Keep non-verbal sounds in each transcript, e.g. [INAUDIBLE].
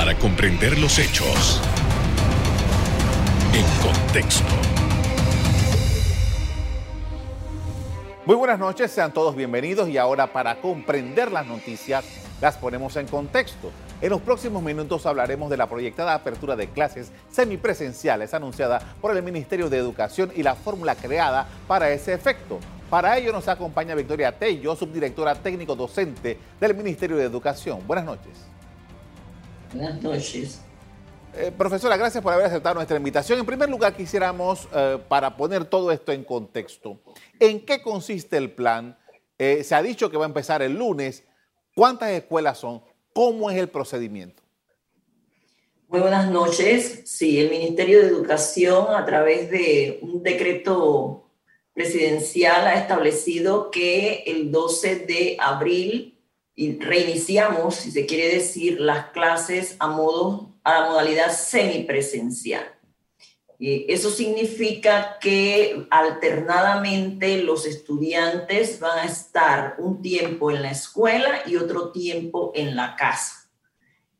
para comprender los hechos en contexto. Muy buenas noches, sean todos bienvenidos y ahora para comprender las noticias las ponemos en contexto. En los próximos minutos hablaremos de la proyectada apertura de clases semipresenciales anunciada por el Ministerio de Educación y la fórmula creada para ese efecto. Para ello nos acompaña Victoria Tello, subdirectora técnico docente del Ministerio de Educación. Buenas noches. Buenas noches. Eh, profesora, gracias por haber aceptado nuestra invitación. En primer lugar, quisiéramos, eh, para poner todo esto en contexto, ¿en qué consiste el plan? Eh, se ha dicho que va a empezar el lunes. ¿Cuántas escuelas son? ¿Cómo es el procedimiento? Muy buenas noches. Sí, el Ministerio de Educación, a través de un decreto presidencial, ha establecido que el 12 de abril reiniciamos, si se quiere decir, las clases a, modo, a la modalidad semipresencial. eso significa que alternadamente los estudiantes van a estar un tiempo en la escuela y otro tiempo en la casa.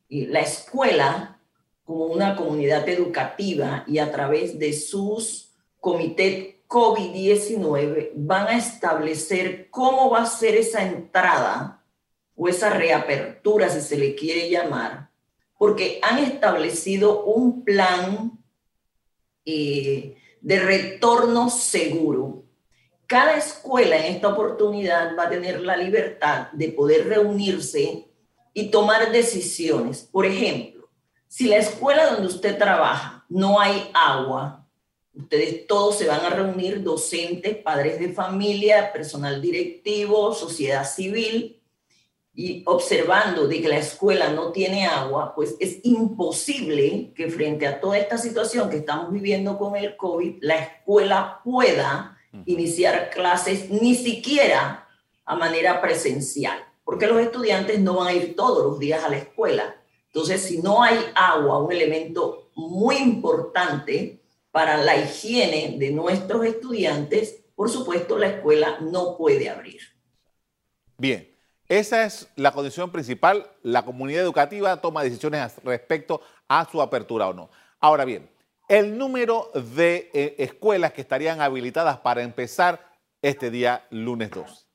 Y la escuela, como una comunidad educativa y a través de sus comités COVID-19, van a establecer cómo va a ser esa entrada o esa reapertura, si se le quiere llamar, porque han establecido un plan eh, de retorno seguro. Cada escuela en esta oportunidad va a tener la libertad de poder reunirse y tomar decisiones. Por ejemplo, si la escuela donde usted trabaja no hay agua, ustedes todos se van a reunir, docentes, padres de familia, personal directivo, sociedad civil, y observando de que la escuela no tiene agua, pues es imposible que frente a toda esta situación que estamos viviendo con el COVID, la escuela pueda iniciar clases ni siquiera a manera presencial, porque los estudiantes no van a ir todos los días a la escuela. Entonces, si no hay agua, un elemento muy importante para la higiene de nuestros estudiantes, por supuesto, la escuela no puede abrir. Bien, esa es la condición principal. La comunidad educativa toma decisiones respecto a su apertura o no. Ahora bien, el número de eh, escuelas que estarían habilitadas para empezar este día lunes 2.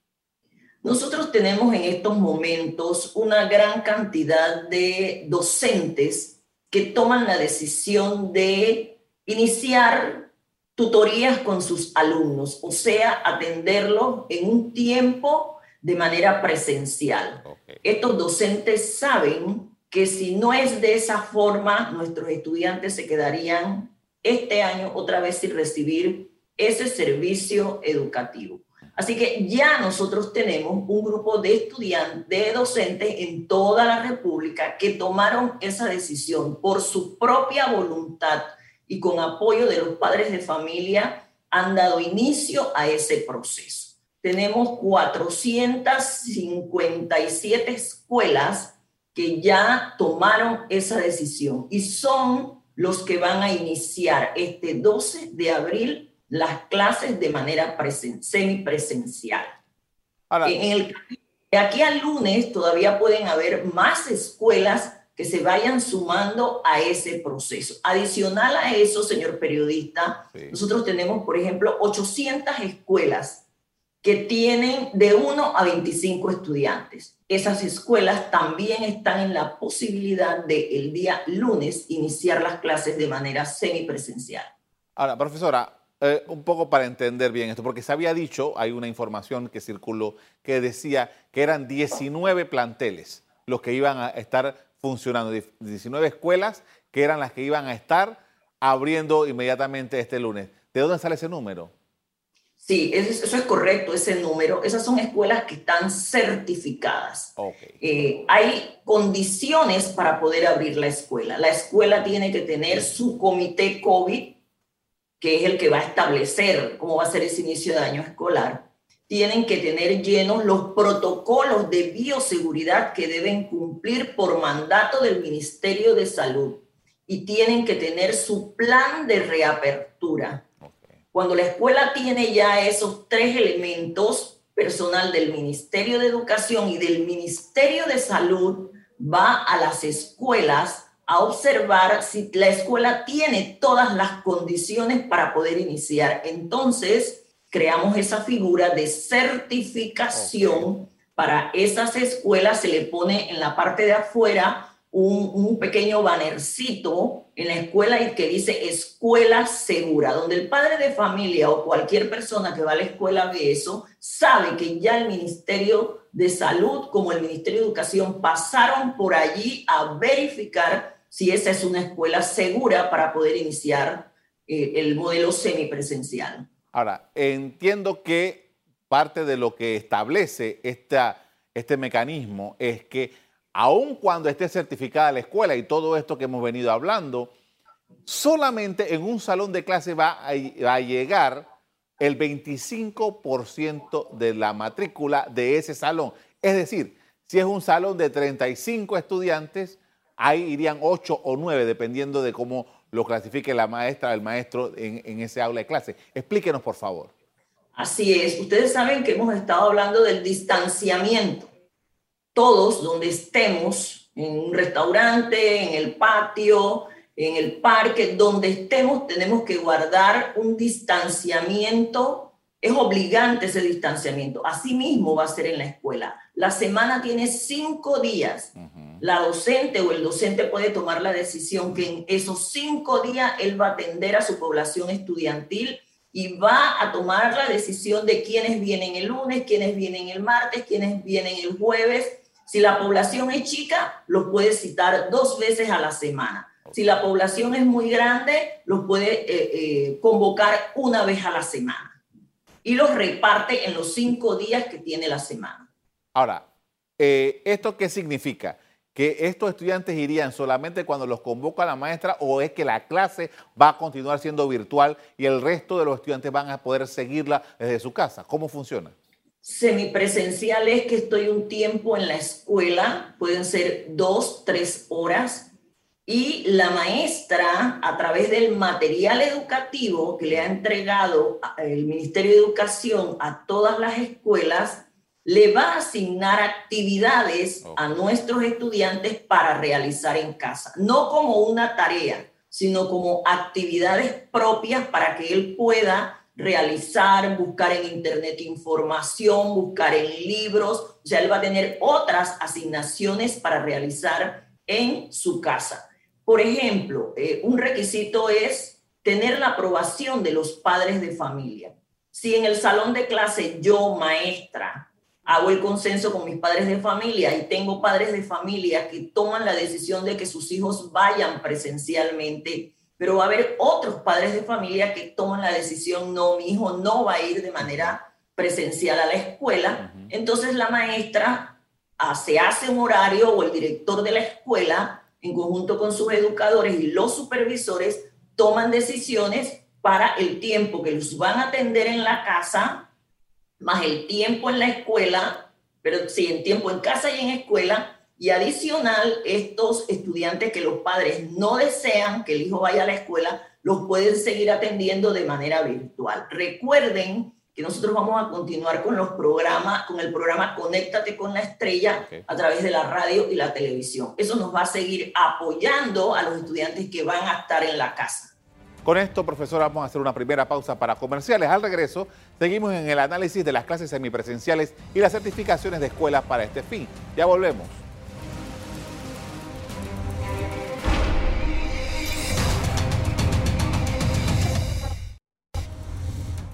Nosotros tenemos en estos momentos una gran cantidad de docentes que toman la decisión de iniciar tutorías con sus alumnos, o sea, atenderlos en un tiempo de manera presencial. Estos docentes saben que si no es de esa forma, nuestros estudiantes se quedarían este año otra vez sin recibir ese servicio educativo. Así que ya nosotros tenemos un grupo de estudiantes, de docentes en toda la República que tomaron esa decisión por su propia voluntad y con apoyo de los padres de familia han dado inicio a ese proceso tenemos 457 escuelas que ya tomaron esa decisión y son los que van a iniciar este 12 de abril las clases de manera semipresencial. en el, de aquí al lunes todavía pueden haber más escuelas que se vayan sumando a ese proceso. Adicional a eso, señor periodista, nosotros tenemos, por ejemplo, 800 escuelas que tienen de 1 a 25 estudiantes. Esas escuelas también están en la posibilidad de el día lunes iniciar las clases de manera semipresencial. Ahora, profesora, eh, un poco para entender bien esto, porque se había dicho, hay una información que circuló que decía que eran 19 planteles los que iban a estar funcionando, 19 escuelas que eran las que iban a estar abriendo inmediatamente este lunes. ¿De dónde sale ese número? Sí, eso es correcto, ese número. Esas son escuelas que están certificadas. Eh, hay condiciones para poder abrir la escuela. La escuela tiene que tener su comité COVID, que es el que va a establecer cómo va a ser ese inicio de año escolar. Tienen que tener llenos los protocolos de bioseguridad que deben cumplir por mandato del Ministerio de Salud y tienen que tener su plan de reapertura cuando la escuela tiene ya esos tres elementos, personal del Ministerio de Educación y del Ministerio de Salud va a las escuelas a observar si la escuela tiene todas las condiciones para poder iniciar. Entonces, creamos esa figura de certificación para esas escuelas, se le pone en la parte de afuera un, pequeño bannercito en la escuela que dice escuela segura, donde el padre de familia o cualquier persona que va a la escuela ve eso, sabe que ya el Ministerio de Salud como el Ministerio de Educación pasaron por allí a verificar si esa es una escuela segura para poder iniciar eh, el modelo semipresencial. Ahora, entiendo que parte de lo que establece esta, este mecanismo es que aun cuando esté certificada la escuela y todo esto que hemos venido hablando, solamente en un salón de clase va a, llegar el 25% de la matrícula de ese salón. Es decir, si es un salón de 35 estudiantes, ahí irían 8 o 9, dependiendo de cómo lo clasifique la maestra el maestro en, en ese aula de clase. Explíquenos, por favor. Así es. Ustedes saben que hemos estado hablando del distanciamiento todos donde estemos, en un restaurante, en el patio, en el parque, donde estemos, tenemos que guardar un distanciamiento. Es obligante ese distanciamiento. Asimismo va a ser en la escuela. La semana tiene cinco días. La docente o el docente puede tomar la decisión que en esos cinco días él va a atender a su población estudiantil y va a tomar la decisión de quiénes vienen el lunes, quiénes vienen el martes, quiénes vienen el jueves si la población es chica, los puede citar dos veces a la semana. Si la población es muy grande, los puede eh, eh, convocar una vez a la semana. Y los reparte en los cinco días que tiene la semana. Ahora, eh, ¿esto qué significa? ¿Que estos estudiantes irían solamente cuando los convoca la maestra o es que la clase va a continuar siendo virtual y el resto de los estudiantes van a poder seguirla desde su casa? ¿Cómo funciona? Semipresencial es que estoy un tiempo en la escuela, pueden ser dos, tres horas, y la maestra, a través del material educativo que le ha entregado el Ministerio de Educación a todas las escuelas, le va a asignar actividades a nuestros estudiantes para realizar en casa, no como una tarea, sino como actividades propias para que él pueda realizar, buscar en internet información, buscar en libros, o sea, él va a tener otras asignaciones para realizar en su casa. Por ejemplo, eh, un requisito es tener la aprobación de los padres de familia. Si en el salón de clase yo, maestra, hago el consenso con mis padres de familia y tengo padres de familia que toman la decisión de que sus hijos vayan presencialmente pero va a haber otros padres de familia que toman la decisión, no, mi hijo no va a ir de manera presencial a la escuela. Entonces la maestra se hace un horario o el director de la escuela, en conjunto con sus educadores y los supervisores, toman decisiones para el tiempo que los van a atender en la casa, más el tiempo en la escuela, pero sí, en tiempo en casa y en escuela, y adicional, estos estudiantes que los padres no desean que el hijo vaya a la escuela, los pueden seguir atendiendo de manera virtual. Recuerden que nosotros vamos a continuar con los programas, con el programa Conéctate con la Estrella a través de la radio y la televisión. Eso nos va a seguir apoyando a los estudiantes que van a estar en la casa. Con esto, profesora, vamos a hacer una primera pausa para comerciales. Al regreso, seguimos en el análisis de las clases semipresenciales y las certificaciones de escuelas para este fin. Ya volvemos.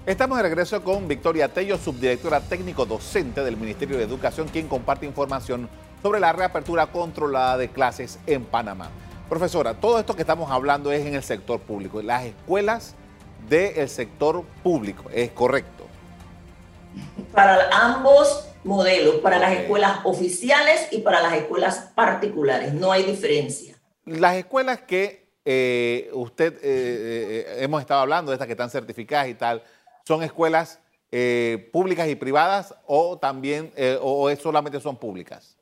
Estamos de regreso con Victoria Tello, subdirectora técnico docente del Ministerio de Educación, quien comparte información sobre la reapertura controlada de clases en Panamá. Profesora, todo esto que estamos hablando es en el sector público, las escuelas del sector público, ¿es correcto? Para ambos modelos, para las escuelas oficiales y para las escuelas particulares, no hay diferencia. Las escuelas que eh, usted, eh, eh, hemos estado hablando, de estas que están certificadas y tal, son escuelas eh, públicas y privadas o también eh, o, solamente son públicas?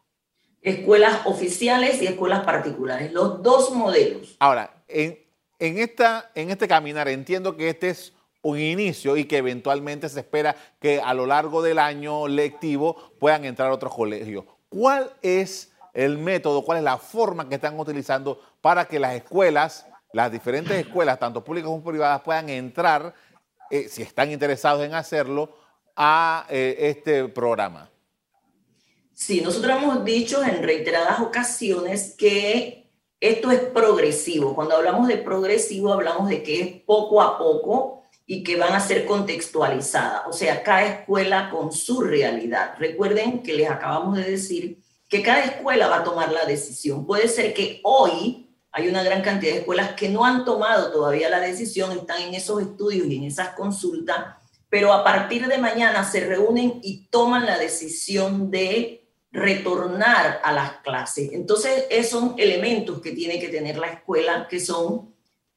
Escuelas oficiales y escuelas particulares, los dos modelos. Ahora, en, en, esta, en este caminar entiendo que este es un inicio y que eventualmente se espera que a lo largo del año lectivo puedan entrar otros colegios. ¿Cuál es el método, cuál es la forma que están utilizando para que las escuelas, las diferentes escuelas, tanto públicas como privadas, puedan entrar, eh, si están interesados en hacerlo, a eh, este programa. Sí, nosotros hemos dicho en reiteradas ocasiones que esto es progresivo. Cuando hablamos de progresivo, hablamos de que es poco a poco y que van a ser contextualizadas. O sea, cada escuela con su realidad. Recuerden que les acabamos de decir que cada escuela va a tomar la decisión. Puede ser que hoy hay una gran cantidad de escuelas que no han tomado todavía la decisión, están en esos estudios y en esas consultas, pero a partir de mañana se reúnen y toman la decisión de retornar a las clases. Entonces, esos son elementos que tiene que tener la escuela, que son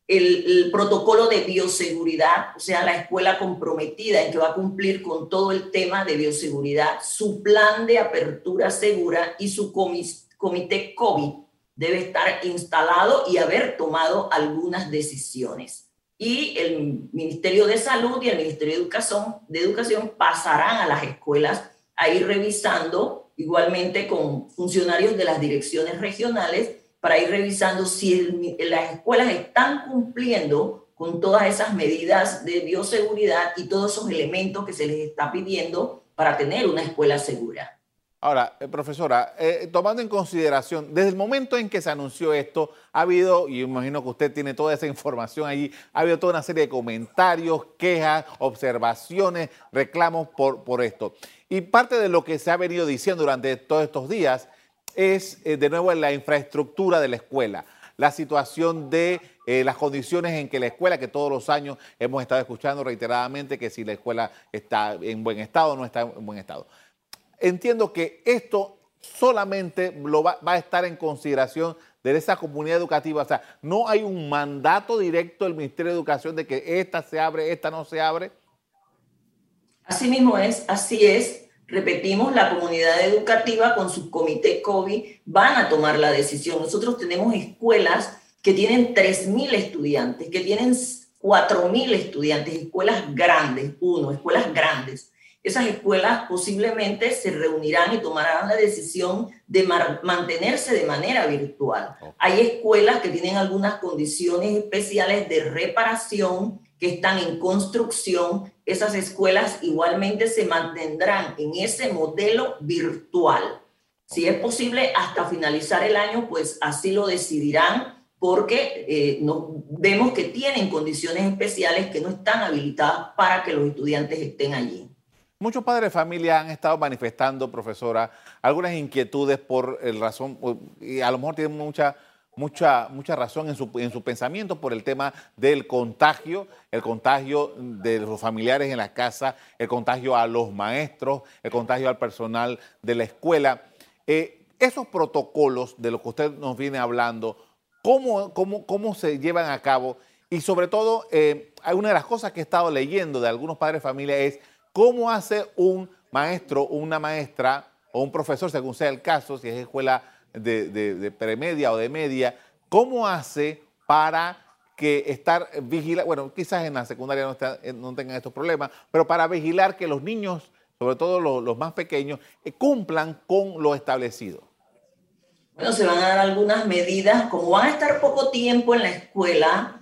el, protocolo de bioseguridad, o sea, la escuela comprometida en que va a cumplir con todo el tema de bioseguridad, su plan de apertura segura y su comité COVID debe estar instalado y haber tomado algunas decisiones. Y el Ministerio de Salud y el Ministerio de Educación, pasarán a las escuelas a ir revisando, igualmente con funcionarios de las direcciones regionales, para ir revisando si las escuelas están cumpliendo con todas esas medidas de bioseguridad y todos esos elementos que se les está pidiendo para tener una escuela segura. Ahora, eh, profesora, eh, tomando en consideración, desde el momento en que se anunció esto, ha habido, y imagino que usted tiene toda esa [LAUGHS] información allí, ha habido toda una serie de comentarios, quejas, observaciones, reclamos por, por esto. Y parte de lo que se ha venido diciendo durante todos estos días es, eh, de nuevo, la infraestructura de la escuela, la situación de las condiciones en que la escuela, que todos los años hemos estado escuchando reiteradamente que si la escuela está en buen estado o no está en buen estado. Entiendo que esto solamente lo va, a estar en consideración de esa comunidad educativa. O sea, no hay un mandato directo del Ministerio de Educación de que esta se abre, esta no se abre. Así mismo es, así es. Repetimos, la comunidad educativa con su comité COVID van a tomar la decisión. Nosotros tenemos escuelas que tienen 3.000 estudiantes, que tienen 4.000 estudiantes, escuelas grandes, uno, escuelas grandes. Esas escuelas posiblemente se reunirán y tomarán la decisión de mantenerse de manera virtual. Hay escuelas que tienen algunas condiciones especiales de reparación que están en construcción, esas escuelas igualmente se mantendrán en ese modelo virtual. Si es posible, hasta finalizar el año, pues así lo decidirán porque eh, no, vemos que tienen condiciones especiales que no están habilitadas para que los estudiantes estén allí. Muchos padres de familia han estado manifestando, profesora, algunas inquietudes por el razón, y a lo mejor tienen mucha mucha, mucha razón en su, en su pensamiento por el tema del contagio, el contagio de los familiares en la casa, el contagio a los maestros, el contagio al personal de la escuela. Eh, esos protocolos de los que usted nos viene hablando, ¿cómo, cómo, cómo se llevan a cabo? Y sobre todo, eh, una de las cosas que he estado leyendo de algunos padres de familia es cómo hace un maestro, una maestra o un profesor, según sea el caso, si es escuela de, premedia o de media, ¿cómo hace para que estar vigilando, bueno, quizás en la secundaria no, eh, no, tengan estos problemas, pero para vigilar que los niños, sobre todo los, más pequeños, eh, cumplan con lo establecido? Bueno, se van a dar algunas medidas, como van a estar poco tiempo en la escuela,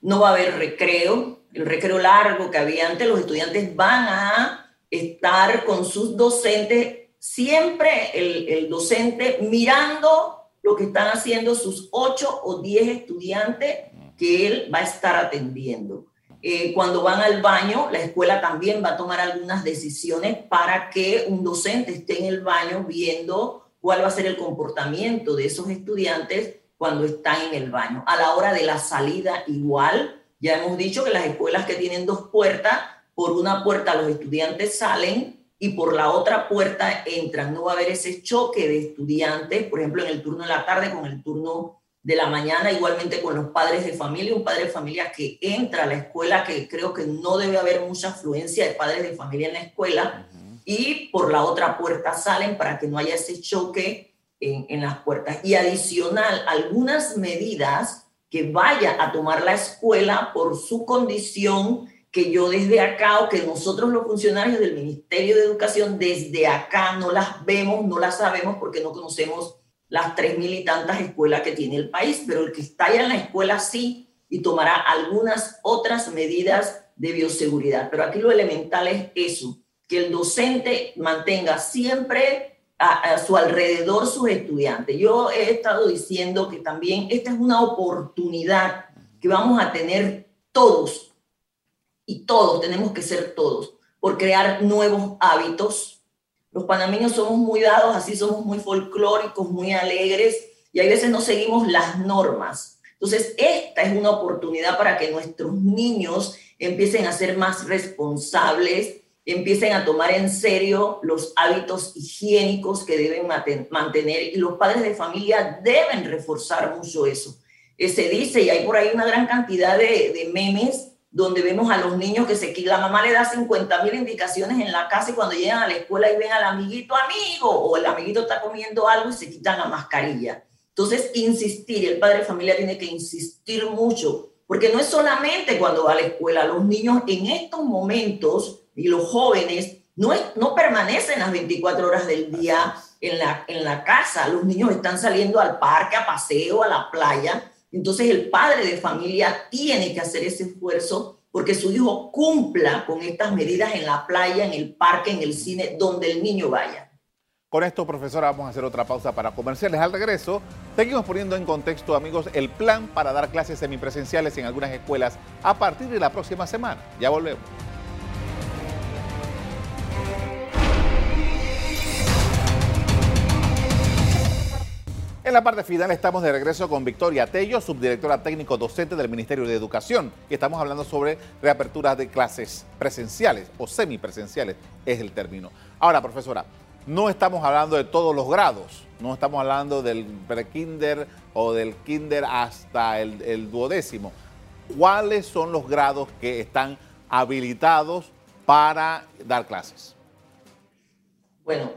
no va a haber recreo, el recreo largo que había antes, los estudiantes van a estar con sus docentes siempre el, docente mirando lo que están haciendo sus ocho o diez estudiantes que él va a estar atendiendo. Eh, cuando van al baño, la escuela también va a tomar algunas decisiones para que un docente esté en el baño viendo cuál va a ser el comportamiento de esos estudiantes cuando están en el baño. A la hora de la salida, igual, ya hemos dicho que las escuelas que tienen dos puertas, por una puerta los estudiantes salen y por la otra puerta entran. No va a haber ese choque de estudiantes, por ejemplo, en el turno de la tarde con el turno de la mañana, igualmente con los padres de familia, un padre de familia que entra a la escuela, que creo que no debe haber mucha afluencia de padres de familia en la escuela, y por la otra puerta salen para que no haya ese choque en, en las puertas. Y adicional, algunas medidas que vaya a tomar la escuela por su condición que yo desde acá o que nosotros los funcionarios del Ministerio de Educación desde acá no las vemos, no las sabemos porque no conocemos las tres mil y tantas escuelas que tiene el país, pero el que está en la escuela sí y tomará algunas otras medidas de bioseguridad. Pero aquí lo elemental es eso, que el docente mantenga siempre a, su alrededor sus estudiantes. Yo he estado diciendo que también esta es una oportunidad que vamos a tener todos, y todos, tenemos que ser todos, por crear nuevos hábitos. Los panameños somos muy dados, así somos muy folclóricos, muy alegres, y a veces no seguimos las normas. Entonces, esta es una oportunidad para que nuestros niños empiecen a ser más responsables, empiecen a tomar en serio los hábitos higiénicos que deben mantener y los padres de familia deben reforzar mucho eso. Eh, se dice, y hay por ahí una gran cantidad de, memes donde vemos a los niños que se la mamá le da 50 mil indicaciones en la casa y cuando llegan a la escuela y ven al amiguito amigo o el amiguito está comiendo algo y se quitan la mascarilla. Entonces, insistir, el padre de familia tiene que insistir mucho, porque no es solamente cuando va a la escuela, los niños en estos momentos y los jóvenes no, no permanecen las 24 horas del día en la, en la casa, los niños están saliendo al parque, a paseo, a la playa, entonces el padre de familia tiene que hacer ese esfuerzo porque su hijo cumpla con estas medidas en la playa, en el parque, en el cine, donde el niño vaya. Con esto, profesora, vamos a hacer otra pausa para comerciales. Al regreso, seguimos poniendo en contexto, amigos, el plan para dar clases semipresenciales en algunas escuelas a partir de la próxima semana. Ya volvemos. En la parte final estamos de regreso con Victoria Tello, subdirectora técnico docente del Ministerio de Educación, y estamos hablando sobre reaperturas de clases presenciales o semipresenciales, es el término. Ahora, profesora, no estamos hablando de todos los grados, no estamos hablando del prekinder o del kinder hasta el, el duodécimo. ¿Cuáles son los grados que están habilitados para dar clases? Bueno,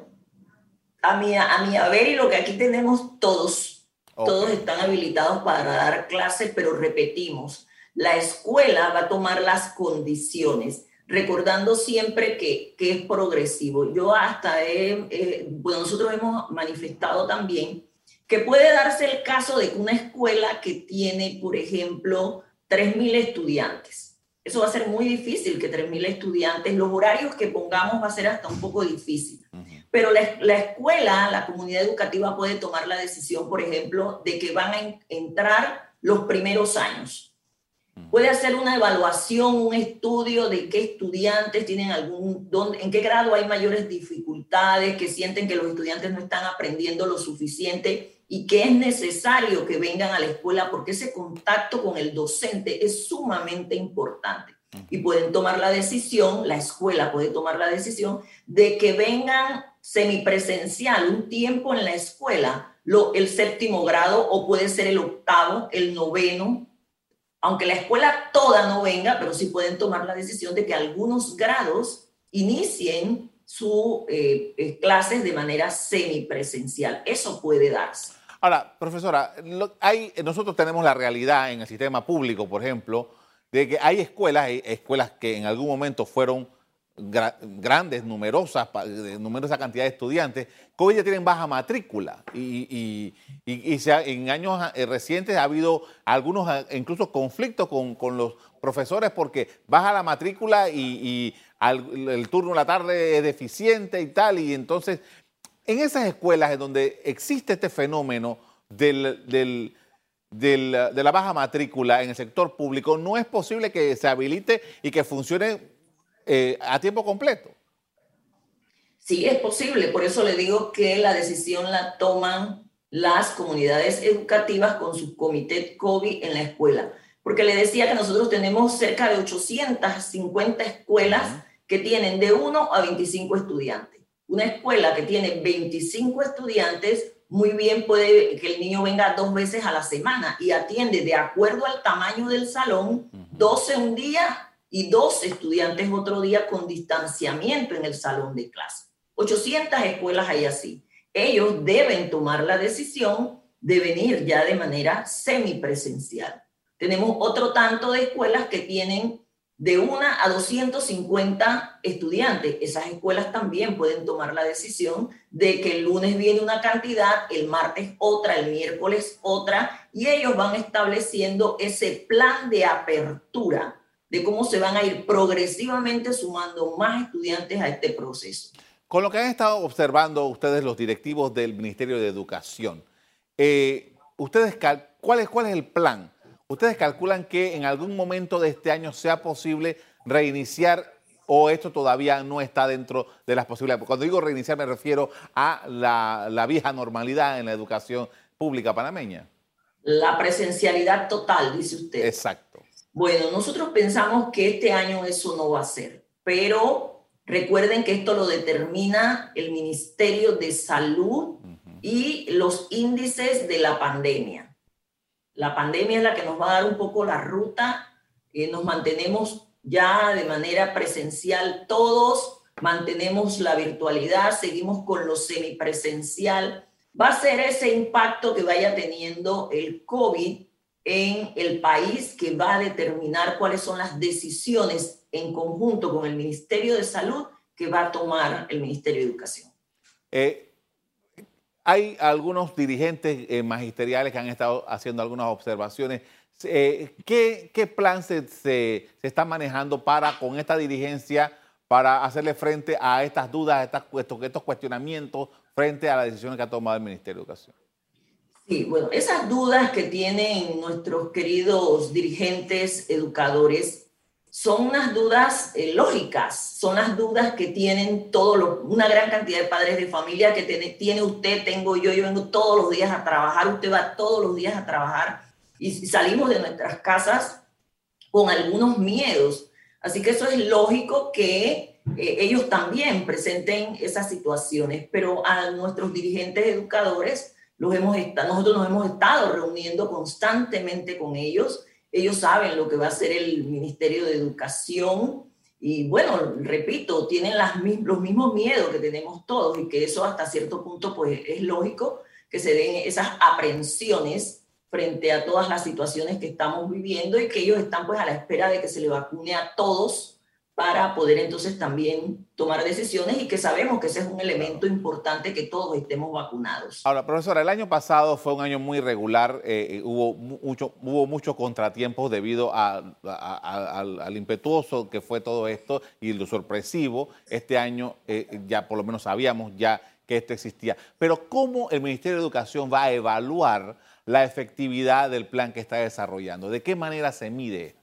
a mi, a mi haber y lo que aquí tenemos todos, todos están habilitados para dar clases, pero repetimos, la escuela va a tomar las condiciones, recordando siempre que, que es progresivo. Yo hasta he, bueno, nosotros hemos manifestado también que puede darse el caso de que una escuela que tiene, por ejemplo, 3.000 estudiantes, eso va a ser muy difícil que 3.000 estudiantes, los horarios que pongamos va a ser hasta un poco difícil. Pero la, la, escuela, la comunidad educativa puede tomar la decisión, por ejemplo, de que van a entrar los primeros años. Puede hacer una evaluación, un estudio de qué estudiantes tienen algún, dónde, en qué grado hay mayores dificultades, que sienten que los estudiantes no están aprendiendo lo suficiente y que es necesario que vengan a la escuela porque ese contacto con el docente es sumamente importante. Y pueden tomar la decisión, la escuela puede tomar la decisión de que vengan semipresencial, un tiempo en la escuela, lo, el séptimo grado o puede ser el octavo, el noveno, aunque la escuela toda no venga, pero sí pueden tomar la decisión de que algunos grados inicien sus eh, eh, clases de manera semipresencial. Eso puede darse. Ahora, profesora, hay, nosotros tenemos la realidad en el sistema público, por ejemplo, de que hay escuelas, hay escuelas que en algún momento fueron grandes, numerosas, numerosa cantidad de estudiantes, que hoy ya tienen baja matrícula. Y, en años eh, recientes ha habido algunos eh, incluso conflictos con, los profesores porque baja la matrícula y, el turno de la tarde es deficiente y tal. Y entonces, en esas escuelas en donde existe este fenómeno del, de la baja matrícula en el sector público, no es posible que se habilite y que funcione eh, a tiempo completo. Sí, es posible. Por eso le digo que la decisión la toman las comunidades educativas con su comité COVID en la escuela. Porque le decía que nosotros tenemos cerca de 850 escuelas que tienen de 1 a 25 estudiantes. Una escuela que tiene 25 estudiantes, muy bien puede que el niño venga dos veces a la semana y atiende de acuerdo al tamaño del salón, 12 un día y dos estudiantes otro día con distanciamiento en el salón de clase. 800 escuelas hay así. Ellos deben tomar la decisión de venir ya de manera semipresencial. Tenemos otro tanto de escuelas que tienen de una a 250 estudiantes. Esas escuelas también pueden tomar la decisión de que el lunes viene una cantidad, el martes otra, el miércoles otra, y ellos van estableciendo ese plan de apertura de cómo se van a ir progresivamente sumando más estudiantes a este proceso. Con lo que han estado observando ustedes los directivos del Ministerio de Educación, eh, ustedes ¿cuál es, ¿cuál es el plan? ¿Ustedes calculan que en algún momento de este año sea posible reiniciar o esto todavía no está dentro de las posibilidades? Cuando digo reiniciar me refiero a la, la vieja normalidad en la educación pública panameña. La presencialidad total, dice usted. Exacto. Bueno, nosotros pensamos que este año eso no va a ser, pero recuerden que esto lo determina el Ministerio de Salud y los índices de la pandemia. La pandemia es la que nos va a dar un poco la ruta, eh, nos mantenemos ya de manera presencial todos, mantenemos la virtualidad, seguimos con lo semipresencial. Va a ser ese impacto que vaya teniendo el COVID en el país que va a determinar cuáles son las decisiones en conjunto con el Ministerio de Salud que va a tomar el Ministerio de Educación. Eh, hay algunos dirigentes eh, magisteriales que han estado haciendo algunas observaciones. Eh, ¿qué, plan se, se, está manejando para con esta dirigencia para hacerle frente a estas dudas, a estas, estos cuestionamientos frente a las decisiones que ha tomado el Ministerio de Educación? Sí, bueno, esas dudas que tienen nuestros queridos dirigentes educadores son unas dudas eh, lógicas, son las dudas que tienen todo una gran cantidad de padres de familia que tiene, tiene usted, tengo yo, yo vengo todos los días a trabajar, usted va todos los días a trabajar y salimos de nuestras casas con algunos miedos. Así que eso es lógico que eh, ellos también presenten esas situaciones, pero a nuestros dirigentes educadores los hemos nosotros nos hemos estado reuniendo constantemente con ellos. Ellos saben lo que va a hacer el Ministerio de Educación y bueno, repito, tienen las, los mismos miedos que tenemos todos y que eso hasta cierto punto pues es lógico que se den esas aprensiones frente a todas las situaciones que estamos viviendo y que ellos están pues a la espera de que se le vacune a todos para poder entonces también tomar decisiones y que sabemos que ese es un elemento importante que todos estemos vacunados. Ahora, profesora, el año pasado fue un año muy regular, eh, eh, hubo, mucho, hubo muchos contratiempos debido al, al, impetuoso que fue todo esto y lo sorpresivo. Este año eh, ya por lo menos sabíamos ya que esto existía. Pero ¿cómo el Ministerio de Educación va a evaluar la efectividad del plan que está desarrollando? ¿De qué manera se mide esto?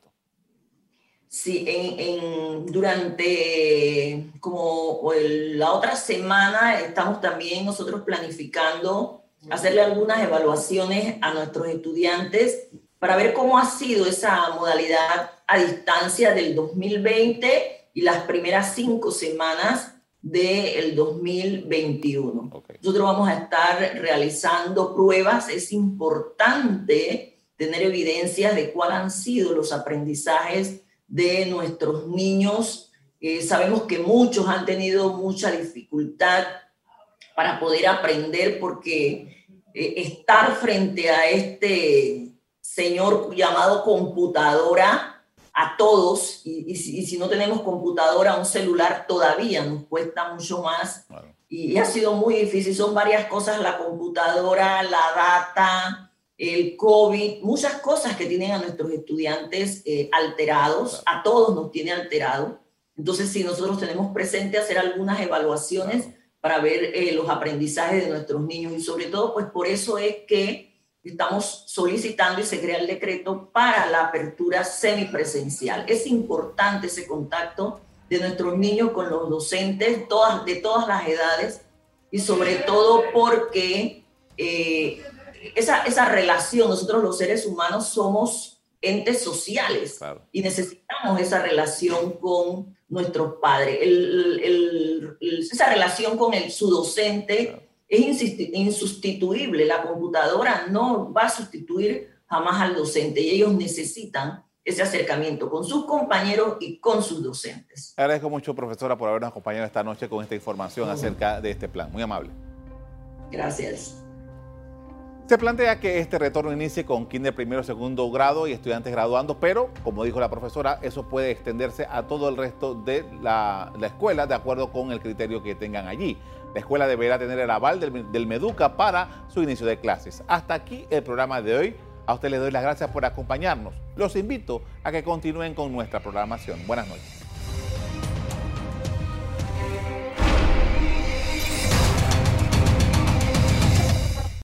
Sí, en, durante como la otra semana estamos también nosotros planificando hacerle algunas evaluaciones a nuestros estudiantes para ver cómo ha sido esa modalidad a distancia del 2020 y las primeras cinco semanas del 2021. Nosotros vamos a estar realizando pruebas. Es importante tener evidencias de cuáles han sido los aprendizajes de nuestros niños. Eh, sabemos que muchos han tenido mucha dificultad para poder aprender porque eh, estar frente a este señor llamado computadora, a todos, y, si, no tenemos computadora, un celular todavía nos cuesta mucho más. Y, y ha sido muy difícil, son varias cosas, la computadora, la data, el COVID, muchas cosas que tienen a nuestros estudiantes eh, alterados, a todos nos tiene alterado. Entonces, si nosotros tenemos presente hacer algunas evaluaciones para ver eh, los aprendizajes de nuestros niños y sobre todo, pues por eso es que estamos solicitando y se crea el decreto para la apertura semipresencial. Es importante ese contacto de nuestros niños con los docentes todas, de todas las edades y sobre todo porque eh, esa, esa relación, nosotros los seres humanos somos entes sociales y necesitamos esa relación con nuestros padres. El, esa relación con el, su docente es insustituible. La computadora no va a sustituir jamás al docente y ellos necesitan ese acercamiento con sus compañeros y con sus docentes. Agradezco mucho, profesora, por habernos acompañado esta noche con esta información acerca de este plan. Muy amable. Gracias. Se plantea que este retorno inicie con kinder primero, segundo grado y estudiantes graduando, pero como dijo la profesora, eso puede extenderse a todo el resto de la, escuela de acuerdo con el criterio que tengan allí. La escuela deberá tener el aval del, del Meduca para su inicio de clases. Hasta aquí el programa de hoy. A usted les doy las gracias por acompañarnos. Los invito a que continúen con nuestra programación. Buenas noches.